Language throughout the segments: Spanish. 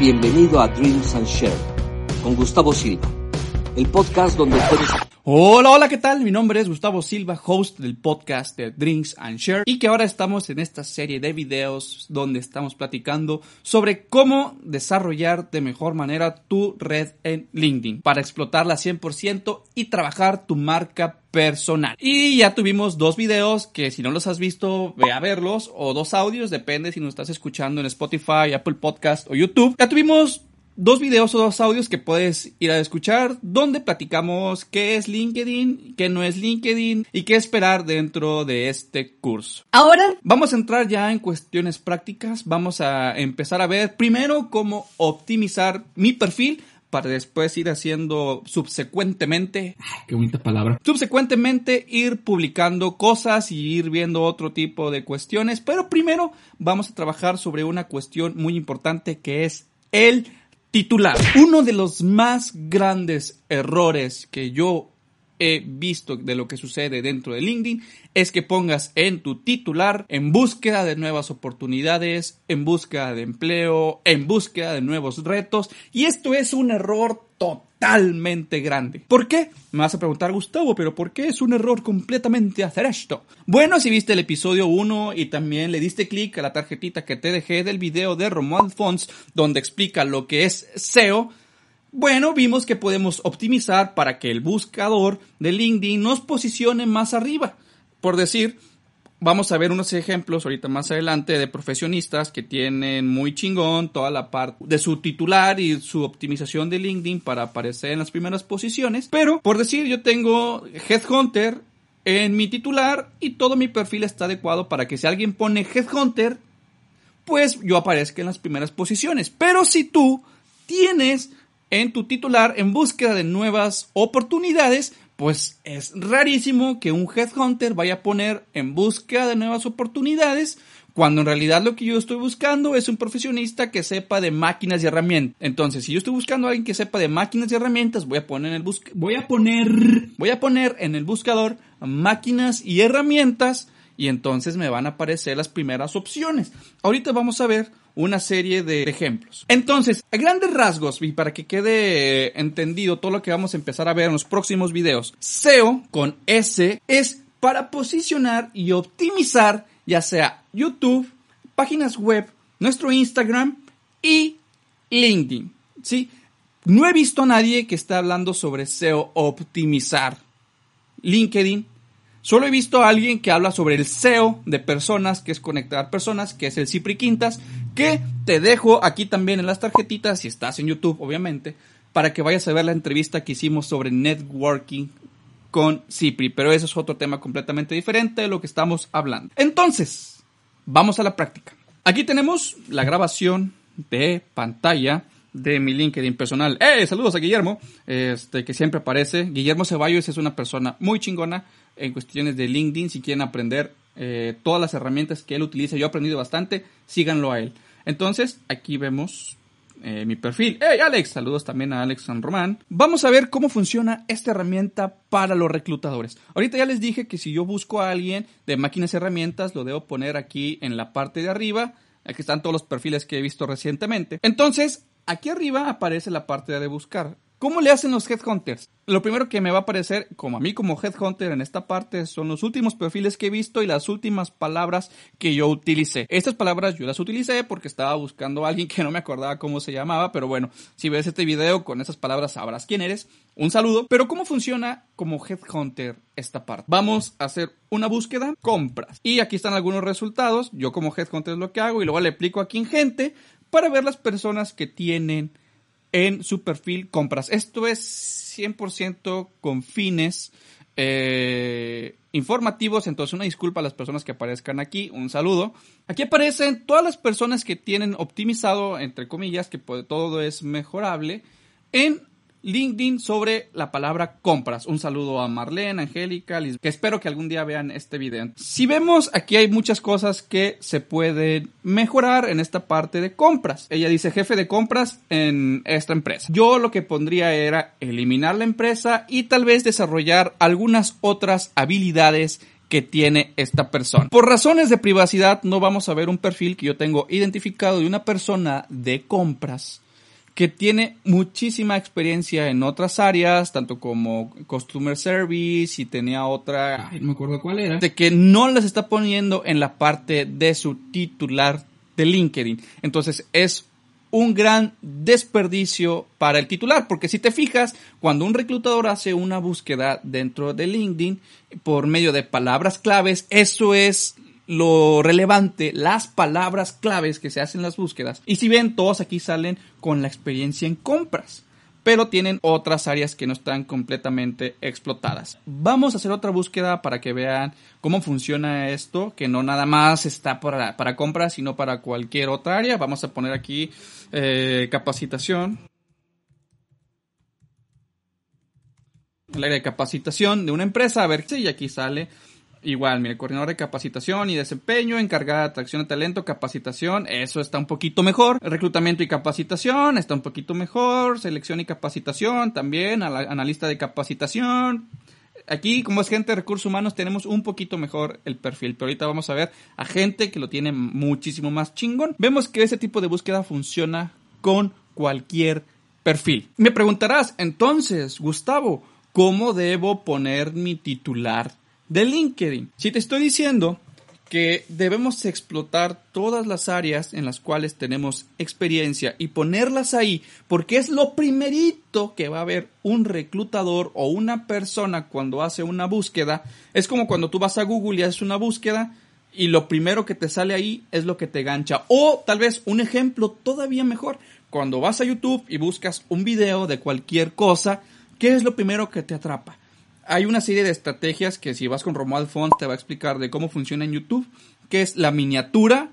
Bienvenido a Dreams and Share con Gustavo Silva, el podcast donde puedes Hola, hola, ¿qué tal? Mi nombre es Gustavo Silva, host del podcast de Drinks and Share y que ahora estamos en esta serie de videos donde estamos platicando sobre cómo desarrollar de mejor manera tu red en LinkedIn para explotarla 100% y trabajar tu marca personal. Y ya tuvimos dos videos que si no los has visto, ve a verlos o dos audios, depende si nos estás escuchando en Spotify, Apple Podcast o YouTube. Ya tuvimos dos videos o dos audios que puedes ir a escuchar donde platicamos qué es LinkedIn, qué no es LinkedIn y qué esperar dentro de este curso. Ahora vamos a entrar ya en cuestiones prácticas, vamos a empezar a ver primero cómo optimizar mi perfil para después ir haciendo subsecuentemente, qué bonita palabra, subsecuentemente ir publicando cosas y ir viendo otro tipo de cuestiones, pero primero vamos a trabajar sobre una cuestión muy importante que es el Titular. Uno de los más grandes errores que yo he visto de lo que sucede dentro de LinkedIn es que pongas en tu titular en búsqueda de nuevas oportunidades, en búsqueda de empleo, en búsqueda de nuevos retos y esto es un error totalmente grande. ¿Por qué? Me vas a preguntar, Gustavo, pero ¿por qué es un error completamente hacer esto? Bueno, si viste el episodio 1 y también le diste clic a la tarjetita que te dejé del video de Romuald Fons, donde explica lo que es SEO, bueno, vimos que podemos optimizar para que el buscador de LinkedIn nos posicione más arriba. Por decir, Vamos a ver unos ejemplos ahorita más adelante de profesionistas que tienen muy chingón toda la parte de su titular y su optimización de LinkedIn para aparecer en las primeras posiciones. Pero, por decir, yo tengo Headhunter en mi titular y todo mi perfil está adecuado para que si alguien pone Headhunter, pues yo aparezca en las primeras posiciones. Pero si tú tienes en tu titular en búsqueda de nuevas oportunidades, pues es rarísimo que un headhunter vaya a poner en búsqueda de nuevas oportunidades cuando en realidad lo que yo estoy buscando es un profesionista que sepa de máquinas y herramientas. Entonces, si yo estoy buscando a alguien que sepa de máquinas y herramientas, voy a poner en el voy a poner voy a poner en el buscador máquinas y herramientas y entonces me van a aparecer las primeras opciones. Ahorita vamos a ver una serie de ejemplos. Entonces, a grandes rasgos, y para que quede entendido todo lo que vamos a empezar a ver en los próximos videos, SEO con S es para posicionar y optimizar ya sea YouTube, páginas web, nuestro Instagram y LinkedIn. ¿sí? No he visto a nadie que esté hablando sobre SEO optimizar LinkedIn Solo he visto a alguien que habla sobre el SEO de personas, que es conectar personas, que es el Cipri Quintas, que te dejo aquí también en las tarjetitas, si estás en YouTube, obviamente, para que vayas a ver la entrevista que hicimos sobre networking con Cipri. Pero eso es otro tema completamente diferente de lo que estamos hablando. Entonces, vamos a la práctica. Aquí tenemos la grabación de pantalla de mi LinkedIn personal. ¡Eh! Saludos a Guillermo, este, que siempre aparece. Guillermo Ceballos es una persona muy chingona en cuestiones de LinkedIn. Si quieren aprender eh, todas las herramientas que él utiliza, yo he aprendido bastante, síganlo a él. Entonces, aquí vemos eh, mi perfil. ¡Hey, Alex! Saludos también a Alex San Román. Vamos a ver cómo funciona esta herramienta para los reclutadores. Ahorita ya les dije que si yo busco a alguien de máquinas y herramientas, lo debo poner aquí en la parte de arriba. Aquí están todos los perfiles que he visto recientemente. Entonces, aquí arriba aparece la parte de buscar. ¿Cómo le hacen los headhunters? Lo primero que me va a aparecer, como a mí como headhunter en esta parte, son los últimos perfiles que he visto y las últimas palabras que yo utilicé. Estas palabras yo las utilicé porque estaba buscando a alguien que no me acordaba cómo se llamaba, pero bueno, si ves este video con esas palabras sabrás quién eres. Un saludo. Pero ¿cómo funciona como headhunter esta parte? Vamos a hacer una búsqueda, compras. Y aquí están algunos resultados. Yo como headhunter es lo que hago y luego le aplico aquí en gente para ver las personas que tienen en su perfil compras. Esto es 100% con fines eh, informativos, entonces una disculpa a las personas que aparezcan aquí, un saludo. Aquí aparecen todas las personas que tienen optimizado, entre comillas, que todo es mejorable, en LinkedIn sobre la palabra compras. Un saludo a Marlene, Angélica, que espero que algún día vean este video. Si vemos, aquí hay muchas cosas que se pueden mejorar en esta parte de compras. Ella dice jefe de compras en esta empresa. Yo lo que pondría era eliminar la empresa y tal vez desarrollar algunas otras habilidades que tiene esta persona. Por razones de privacidad no vamos a ver un perfil que yo tengo identificado de una persona de compras que tiene muchísima experiencia en otras áreas, tanto como Customer Service y tenía otra, no me acuerdo cuál era, de que no las está poniendo en la parte de su titular de LinkedIn. Entonces es un gran desperdicio para el titular, porque si te fijas, cuando un reclutador hace una búsqueda dentro de LinkedIn por medio de palabras claves, eso es lo relevante, las palabras claves que se hacen en las búsquedas. Y si ven, todos aquí salen con la experiencia en compras pero tienen otras áreas que no están completamente explotadas. Vamos a hacer otra búsqueda para que vean cómo funciona esto, que no nada más está para, para compras, sino para cualquier otra área. Vamos a poner aquí eh, capacitación. El área de capacitación de una empresa, a ver si aquí sale Igual, mire, coordinador de capacitación y desempeño, encargada de atracción de talento, capacitación, eso está un poquito mejor. Reclutamiento y capacitación, está un poquito mejor. Selección y capacitación, también, analista de capacitación. Aquí, como es gente de recursos humanos, tenemos un poquito mejor el perfil, pero ahorita vamos a ver a gente que lo tiene muchísimo más chingón. Vemos que ese tipo de búsqueda funciona con cualquier perfil. Me preguntarás, entonces, Gustavo, ¿cómo debo poner mi titular de LinkedIn. Si te estoy diciendo que debemos explotar todas las áreas en las cuales tenemos experiencia y ponerlas ahí, porque es lo primerito que va a ver un reclutador o una persona cuando hace una búsqueda. Es como cuando tú vas a Google y haces una búsqueda y lo primero que te sale ahí es lo que te gancha. O tal vez un ejemplo todavía mejor, cuando vas a YouTube y buscas un video de cualquier cosa, ¿qué es lo primero que te atrapa? Hay una serie de estrategias que si vas con Romuald Font te va a explicar de cómo funciona en YouTube, que es la miniatura.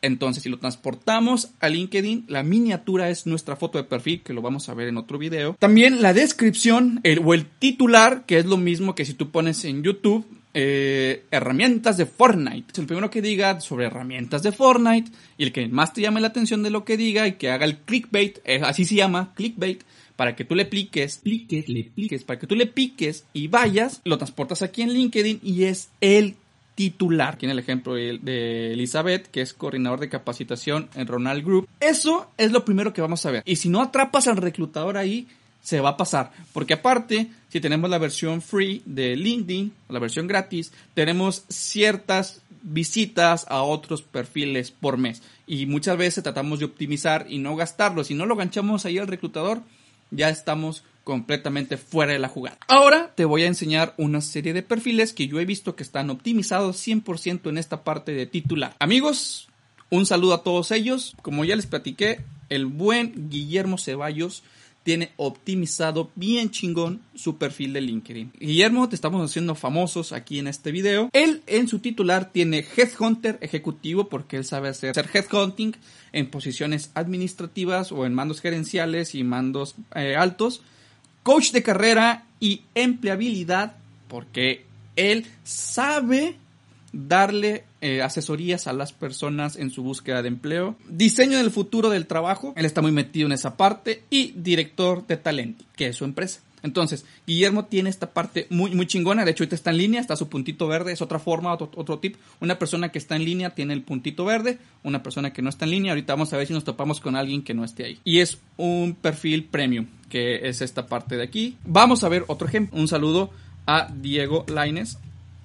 Entonces, si lo transportamos a LinkedIn, la miniatura es nuestra foto de perfil, que lo vamos a ver en otro video. También la descripción o el titular, que es lo mismo que si tú pones en YouTube eh, herramientas de Fortnite. El primero que diga sobre herramientas de Fortnite y el que más te llame la atención de lo que diga y que haga el clickbait, eh, así se llama, clickbait, para que tú le pliques, pliques, le pliques, para que tú le piques y vayas, lo transportas aquí en LinkedIn y es el titular. Tiene el ejemplo de Elizabeth, que es coordinador de capacitación en Ronald Group. Eso es lo primero que vamos a ver. Y si no atrapas al reclutador ahí, se va a pasar. Porque aparte, si tenemos la versión free de LinkedIn, la versión gratis, tenemos ciertas visitas a otros perfiles por mes. Y muchas veces tratamos de optimizar y no gastarlo. Si no lo ganchamos ahí al reclutador, ya estamos completamente fuera de la jugada. Ahora te voy a enseñar una serie de perfiles que yo he visto que están optimizados 100% en esta parte de titular. Amigos, un saludo a todos ellos. Como ya les platiqué, el buen Guillermo Ceballos tiene optimizado bien chingón su perfil de LinkedIn. Guillermo, te estamos haciendo famosos aquí en este video. Él en su titular tiene Headhunter ejecutivo porque él sabe hacer, headhunting en posiciones administrativas o en mandos gerenciales y mandos eh, altos. Coach de carrera y empleabilidad porque él sabe darle eh, asesorías a las personas en su búsqueda de empleo, diseño del futuro del trabajo, él está muy metido en esa parte, y director de talento, que es su empresa. Entonces, Guillermo tiene esta parte muy, muy chingona. De hecho, ahorita está en línea, está su puntito verde, es otra forma, otro, otro tip. Una persona que está en línea tiene el puntito verde, una persona que no está en línea. Ahorita vamos a ver si nos topamos con alguien que no esté ahí. Y es un perfil premium, que es esta parte de aquí. Vamos a ver otro ejemplo. Un saludo a Diego Laines.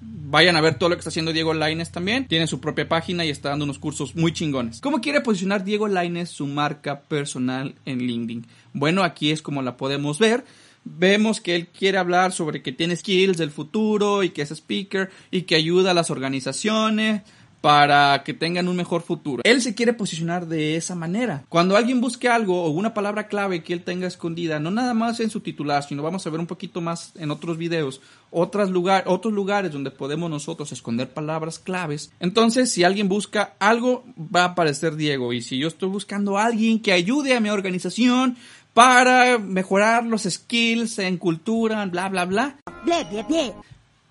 Vayan a ver todo lo que está haciendo Diego Laines también. Tiene su propia página y está dando unos cursos muy chingones. ¿Cómo quiere posicionar Diego Laines su marca personal en LinkedIn? Bueno, aquí es como la podemos ver. Vemos que él quiere hablar sobre que tiene skills del futuro y que es speaker y que ayuda a las organizaciones para que tengan un mejor futuro. Él se quiere posicionar de esa manera. Cuando alguien busque algo o una palabra clave que él tenga escondida, no nada más en su titular, sino vamos a ver un poquito más en otros videos, otras lugar, otros lugares donde podemos nosotros esconder palabras claves. Entonces, si alguien busca algo, va a aparecer Diego. Y si yo estoy buscando a alguien que ayude a mi organización, para mejorar los skills en cultura, bla, bla, bla. Bla, bla, bla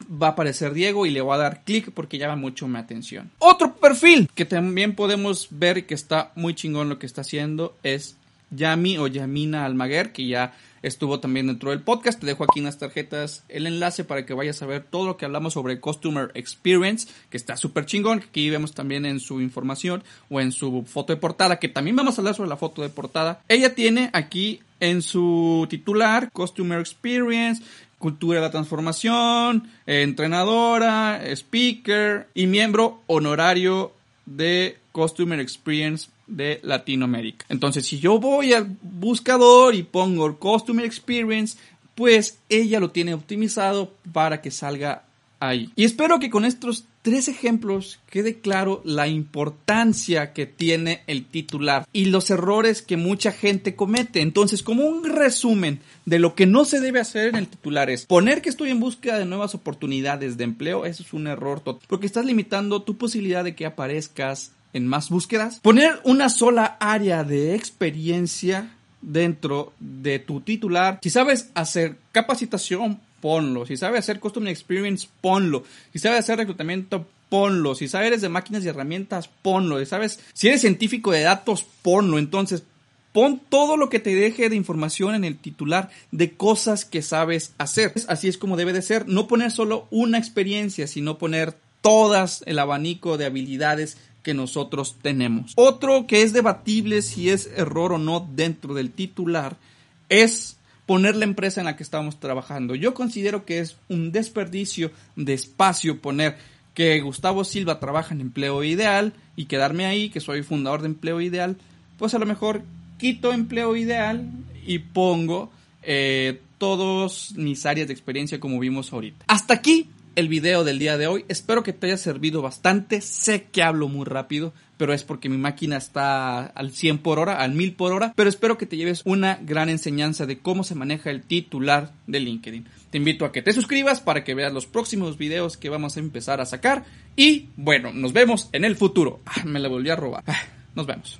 va a aparecer Diego y le voy a dar clic porque llama mucho mi atención. Otro perfil que también podemos ver que está muy chingón lo que está haciendo es Yami o Yamina Almaguer, que ya estuvo también dentro del podcast. Te dejo aquí en las tarjetas el enlace para que vayas a ver todo lo que hablamos sobre Customer Experience, que está súper chingón. Aquí vemos también en su información o en su foto de portada, que también vamos a hablar sobre la foto de portada. Ella tiene aquí en su titular Customer Experience, cultura de la transformación, entrenadora, speaker y miembro honorario de Customer Experience de Latinoamérica. Entonces, si yo voy al buscador y pongo Customer Experience, pues ella lo tiene optimizado para que salga ahí. Y espero que con estos tres ejemplos quede claro la importancia que tiene el titular y los errores que mucha gente comete. Entonces, como un resumen de lo que no se debe hacer en el titular es poner que estoy en búsqueda de nuevas oportunidades de empleo, eso es un error total, porque estás limitando tu posibilidad de que aparezcas en más búsquedas. Poner una sola área de experiencia dentro de tu titular. Si sabes hacer capacitación, ponlo. Si sabes hacer Custom Experience, ponlo. Si sabes hacer reclutamiento, ponlo. Si sabes de máquinas y herramientas, ponlo. Si sabes, si eres científico de datos, ponlo. Entonces, pon todo lo que te deje de información en el titular de cosas que sabes hacer. Así es como debe de ser. No poner solo una experiencia, sino poner todas el abanico de habilidades que nosotros tenemos. Otro que es debatible si es error o no dentro del titular es poner la empresa en la que estamos trabajando. Yo considero que es un desperdicio de espacio poner que Gustavo Silva trabaja en empleo ideal y quedarme ahí, que soy fundador de empleo ideal, pues a lo mejor quito empleo ideal y pongo eh, todas mis áreas de experiencia como vimos ahorita. Hasta aquí el video del día de hoy. Espero que te haya servido bastante. Sé que hablo muy rápido, pero es porque mi máquina está al 100 por hora, al 1000 por hora. Pero espero que te lleves una gran enseñanza de cómo se maneja el titular de LinkedIn. Te invito a que te suscribas para que veas los próximos videos que vamos a empezar a sacar. Y bueno, nos vemos en el futuro. Ah, me la volví a robar. Ah, nos vemos.